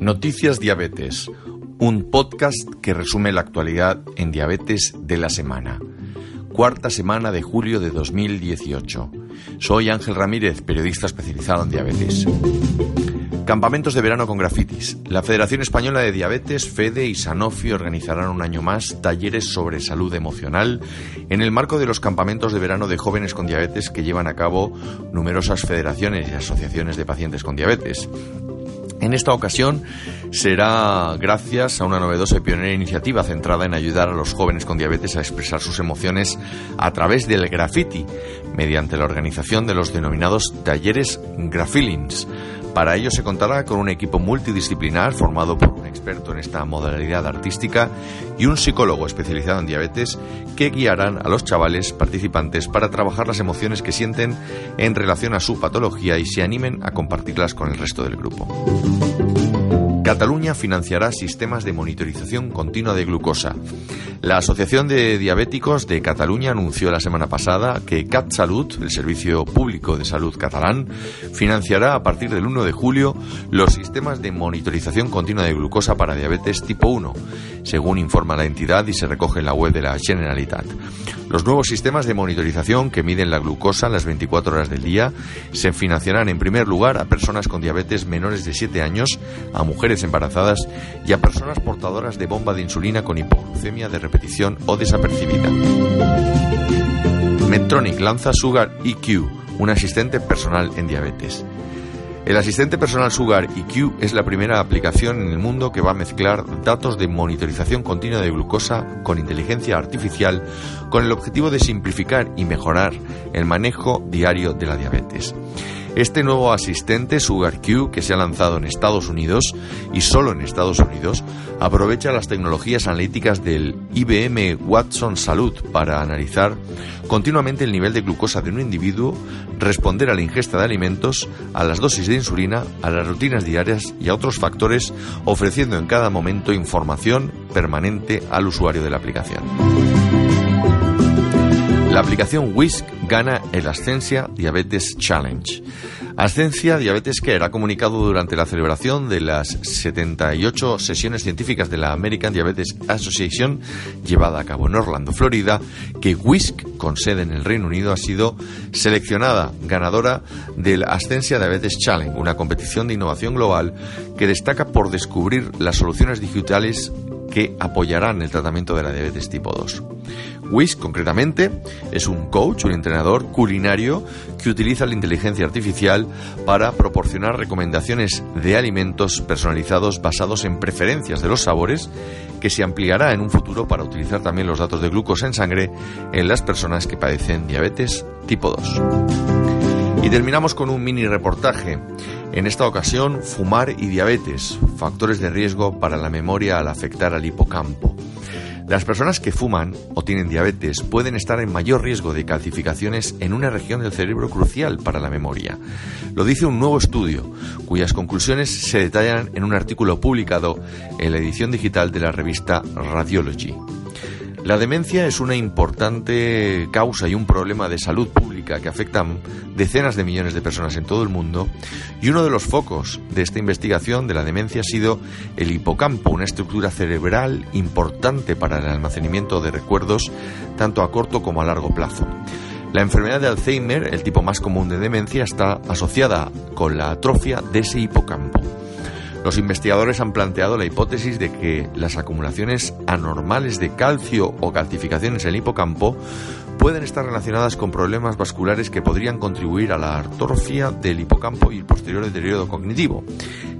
Noticias Diabetes, un podcast que resume la actualidad en diabetes de la semana. Cuarta semana de julio de 2018. Soy Ángel Ramírez, periodista especializado en diabetes. Campamentos de verano con grafitis. La Federación Española de Diabetes, FEDE y Sanofi organizarán un año más talleres sobre salud emocional en el marco de los campamentos de verano de jóvenes con diabetes que llevan a cabo numerosas federaciones y asociaciones de pacientes con diabetes. En esta ocasión será gracias a una novedosa y pionera iniciativa centrada en ayudar a los jóvenes con diabetes a expresar sus emociones a través del graffiti, mediante la organización de los denominados talleres Graffilings. Para ello se contará con un equipo multidisciplinar formado por experto en esta modalidad artística y un psicólogo especializado en diabetes que guiarán a los chavales participantes para trabajar las emociones que sienten en relación a su patología y se animen a compartirlas con el resto del grupo. Cataluña financiará sistemas de monitorización continua de glucosa. La Asociación de Diabéticos de Cataluña anunció la semana pasada que CatSalut, el Servicio Público de Salud catalán, financiará a partir del 1 de julio los sistemas de monitorización continua de glucosa para diabetes tipo 1, según informa la entidad y se recoge en la web de la Generalitat. Los nuevos sistemas de monitorización que miden la glucosa las 24 horas del día se financiarán en primer lugar a personas con diabetes menores de 7 años, a mujeres embarazadas y a personas portadoras de bomba de insulina con hipoglucemia de repetición o desapercibida. Medtronic lanza Sugar EQ, un asistente personal en diabetes. El asistente personal Sugar EQ es la primera aplicación en el mundo que va a mezclar datos de monitorización continua de glucosa con inteligencia artificial con el objetivo de simplificar y mejorar el manejo diario de la diabetes. Este nuevo asistente SugarQ que se ha lanzado en Estados Unidos y solo en Estados Unidos aprovecha las tecnologías analíticas del IBM Watson Salud para analizar continuamente el nivel de glucosa de un individuo, responder a la ingesta de alimentos, a las dosis de insulina, a las rutinas diarias y a otros factores, ofreciendo en cada momento información permanente al usuario de la aplicación. La aplicación Whisk gana el Ascensia Diabetes Challenge. Ascencia Diabetes Care ha comunicado durante la celebración de las 78 sesiones científicas de la American Diabetes Association llevada a cabo en Orlando, Florida, que Whisk, con sede en el Reino Unido, ha sido seleccionada ganadora del Ascencia Diabetes Challenge, una competición de innovación global que destaca por descubrir las soluciones digitales que apoyarán el tratamiento de la diabetes tipo 2. Wish, concretamente, es un coach, un entrenador culinario que utiliza la inteligencia artificial para proporcionar recomendaciones de alimentos personalizados basados en preferencias de los sabores que se ampliará en un futuro para utilizar también los datos de glucosa en sangre en las personas que padecen diabetes tipo 2. Y terminamos con un mini reportaje. En esta ocasión, fumar y diabetes, factores de riesgo para la memoria al afectar al hipocampo. Las personas que fuman o tienen diabetes pueden estar en mayor riesgo de calcificaciones en una región del cerebro crucial para la memoria. Lo dice un nuevo estudio, cuyas conclusiones se detallan en un artículo publicado en la edición digital de la revista Radiology. La demencia es una importante causa y un problema de salud pública que afecta a decenas de millones de personas en todo el mundo y uno de los focos de esta investigación de la demencia ha sido el hipocampo, una estructura cerebral importante para el almacenamiento de recuerdos tanto a corto como a largo plazo. La enfermedad de Alzheimer, el tipo más común de demencia, está asociada con la atrofia de ese hipocampo. Los investigadores han planteado la hipótesis de que las acumulaciones anormales de calcio o calcificaciones en el hipocampo pueden estar relacionadas con problemas vasculares que podrían contribuir a la atrofia del hipocampo y el posterior deterioro cognitivo.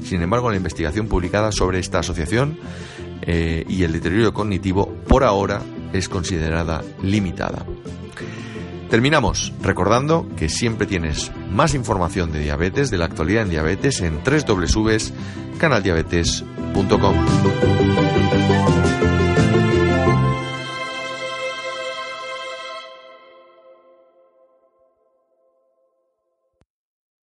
Sin embargo, la investigación publicada sobre esta asociación eh, y el deterioro cognitivo por ahora es considerada limitada. Terminamos recordando que siempre tienes más información de diabetes, de la actualidad en diabetes, en www.canaldiabetes.com.